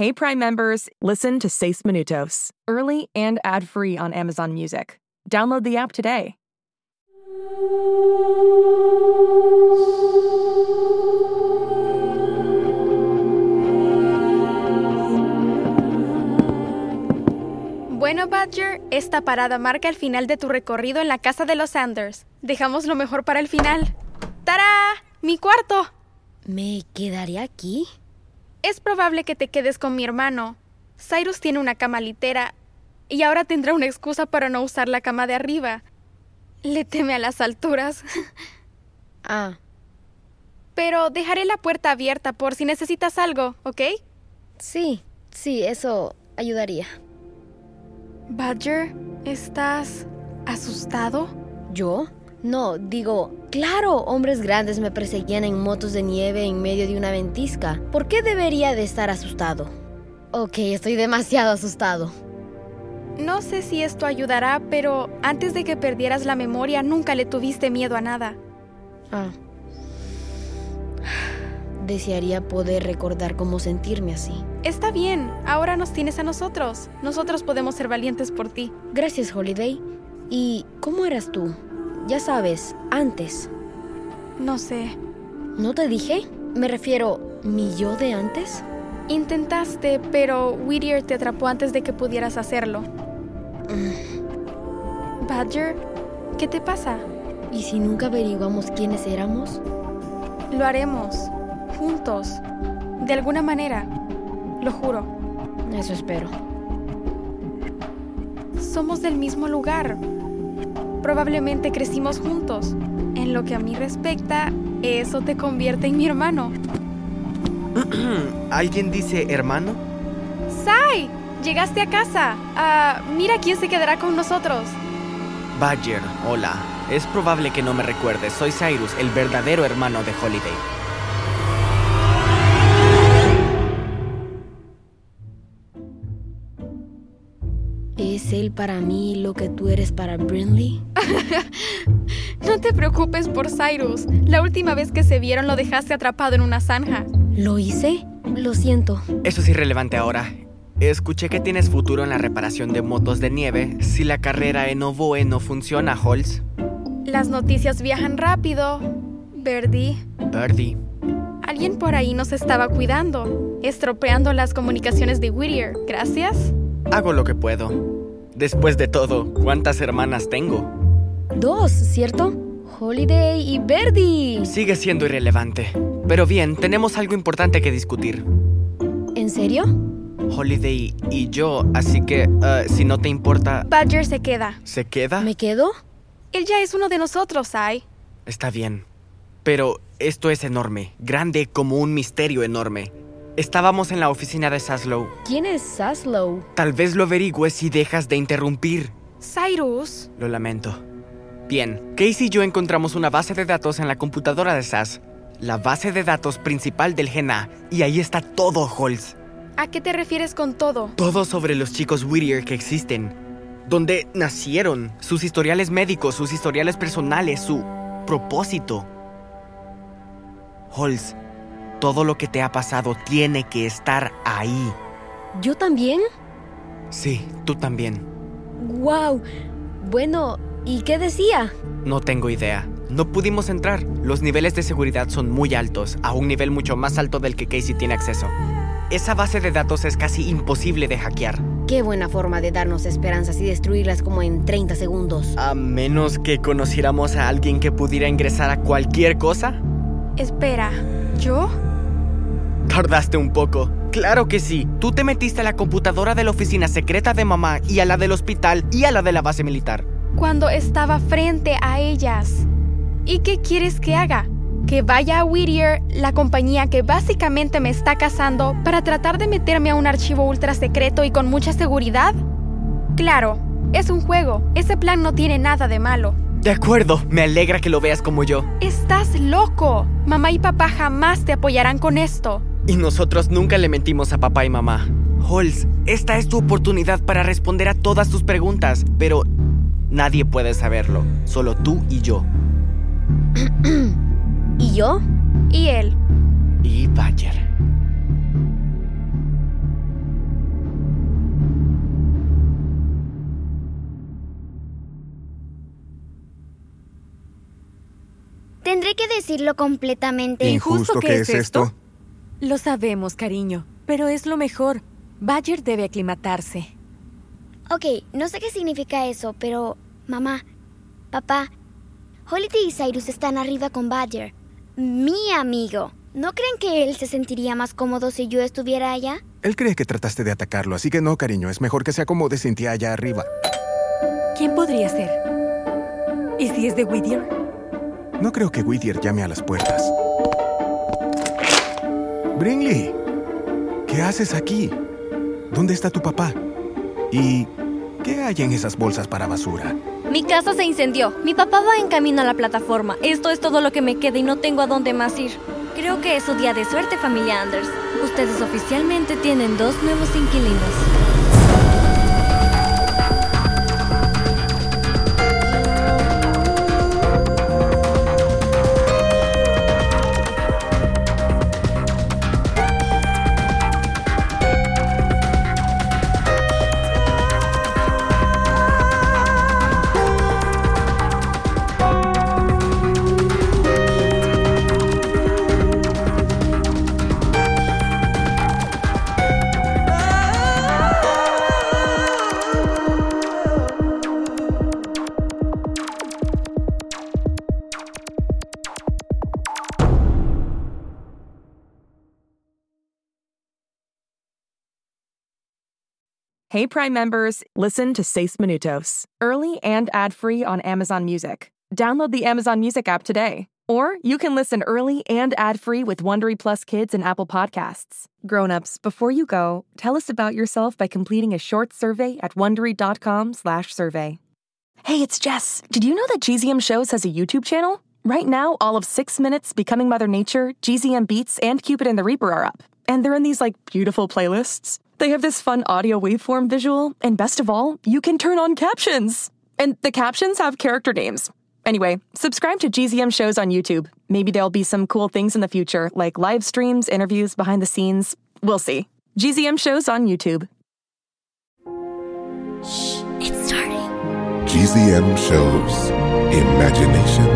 Hey Prime members, listen to Seis Minutos, early and ad-free on Amazon Music. Download the app today. Bueno, Badger, esta parada marca el final de tu recorrido en la casa de los Sanders. Dejamos lo mejor para el final. ¡Tará! ¡Mi cuarto! ¿Me quedaré aquí? Es probable que te quedes con mi hermano. Cyrus tiene una cama litera y ahora tendrá una excusa para no usar la cama de arriba. Le teme a las alturas. Ah, Pero dejaré la puerta abierta por si necesitas algo, ¿ok? sí, sí, eso ayudaría. Badger, ¿estás asustado? ¿Yo? No, digo, claro, hombres grandes me perseguían en motos de nieve en medio de una ventisca. ¿Por qué debería de estar asustado? Ok, estoy demasiado asustado. No sé si esto ayudará, pero antes de que perdieras la memoria nunca le tuviste miedo a nada. Ah. Desearía poder recordar cómo sentirme así. Está bien, ahora nos tienes a nosotros. Nosotros podemos ser valientes por ti. Gracias, Holiday. ¿Y cómo eras tú? Ya sabes, antes. No sé. ¿No te dije? Me refiero, ¿mi yo de antes? Intentaste, pero Whittier te atrapó antes de que pudieras hacerlo. Badger, ¿qué te pasa? ¿Y si nunca averiguamos quiénes éramos? Lo haremos. Juntos. De alguna manera. Lo juro. Eso espero. Somos del mismo lugar. Probablemente crecimos juntos. En lo que a mí respecta, eso te convierte en mi hermano. ¿Alguien dice hermano? ¡Sai! Llegaste a casa. Ah, mira quién se quedará con nosotros. Badger, hola. Es probable que no me recuerdes. Soy Cyrus, el verdadero hermano de Holiday. ¿Es él para mí lo que tú eres para Brinley? No te preocupes por Cyrus. La última vez que se vieron lo dejaste atrapado en una zanja. ¿Lo hice? Lo siento. Eso es irrelevante ahora. Escuché que tienes futuro en la reparación de motos de nieve si la carrera en Oboe no funciona, Holz. Las noticias viajan rápido. Verdi, Birdie. alguien por ahí nos estaba cuidando, estropeando las comunicaciones de Whittier. Gracias. Hago lo que puedo. Después de todo, ¿cuántas hermanas tengo? Dos, ¿cierto? Holiday y Verdi. Sigue siendo irrelevante. Pero bien, tenemos algo importante que discutir. ¿En serio? Holiday y yo, así que eh, si no te importa, Badger se queda. ¿se queda? ¿Me quedo? Él ya es uno de nosotros, Sai. Está bien. Pero esto es enorme, grande como un misterio enorme. Estábamos en la oficina de Saslow. ¿Quién es Saslow? Tal vez lo averigües si dejas de interrumpir. Cyrus. Lo lamento. Bien, Casey y yo encontramos una base de datos en la computadora de SAS. La base de datos principal del Gen A. Y ahí está todo, Holz. ¿A qué te refieres con todo? Todo sobre los chicos Whittier que existen. Dónde nacieron, sus historiales médicos, sus historiales personales, su propósito. Holz, todo lo que te ha pasado tiene que estar ahí. ¿Yo también? Sí, tú también. ¡Wow! Bueno, ¿y qué decía? No tengo idea. No pudimos entrar. Los niveles de seguridad son muy altos, a un nivel mucho más alto del que Casey tiene acceso. Esa base de datos es casi imposible de hackear, Qué buena forma de darnos esperanzas y destruirlas como en 30 segundos. a menos que conociéramos a alguien que pudiera ingresar a cualquier cosa. Espera, ¿yo? Tardaste un poco. Claro que sí. Tú te metiste a la computadora de la oficina secreta de mamá y a la del hospital y a la de la base militar. Cuando estaba frente a ellas. ¿Y qué quieres que haga? ¿Que vaya a Whittier, la compañía que básicamente me está cazando, para tratar de meterme a un archivo ultra secreto y con mucha seguridad? Claro, es un juego. Ese plan no tiene nada de malo. De acuerdo, me alegra que lo veas como yo. Estás loco. Mamá y papá jamás te apoyarán con esto. Y nosotros nunca le mentimos a papá y mamá. Holz, esta es tu oportunidad para responder a todas tus preguntas, pero nadie puede saberlo, solo tú y yo. ¿Y yo? ¿Y él? Y Bayer. Tendré que decirlo completamente. Injusto que es esto. Lo sabemos, cariño, pero es lo mejor. Badger debe aclimatarse. Ok, no sé qué significa eso, pero mamá, papá, Holiday y Cyrus están arriba con Badger, mi amigo. ¿No creen que él se sentiría más cómodo si yo estuviera allá? Él cree que trataste de atacarlo, así que no, cariño, es mejor que se acomode sin ti allá arriba. ¿Quién podría ser? ¿Y si es de Whittier? No creo que Whittier llame a las puertas. Brinley, ¿qué haces aquí? ¿Dónde está tu papá? ¿Y qué hay en esas bolsas para basura? Mi casa se incendió. Mi papá va en camino a la plataforma. Esto es todo lo que me queda y no tengo a dónde más ir. Creo que es su día de suerte, familia Anders. Ustedes oficialmente tienen dos nuevos inquilinos. Hey Prime members, listen to Seis Minutos, early and ad-free on Amazon Music. Download the Amazon Music app today. Or you can listen early and ad-free with Wondery Plus Kids and Apple Podcasts. Grown-ups, before you go, tell us about yourself by completing a short survey at wondery.com/survey. Hey, it's Jess. Did you know that GZM Shows has a YouTube channel? Right now, all of 6 Minutes, Becoming Mother Nature, GZM Beats, and Cupid and the Reaper are up. And they're in these like beautiful playlists. They have this fun audio waveform visual, and best of all, you can turn on captions. And the captions have character names. Anyway, subscribe to GZM shows on YouTube. Maybe there'll be some cool things in the future, like live streams, interviews, behind the scenes. We'll see. GZM shows on YouTube. Shh, it's starting. GZM shows Imagination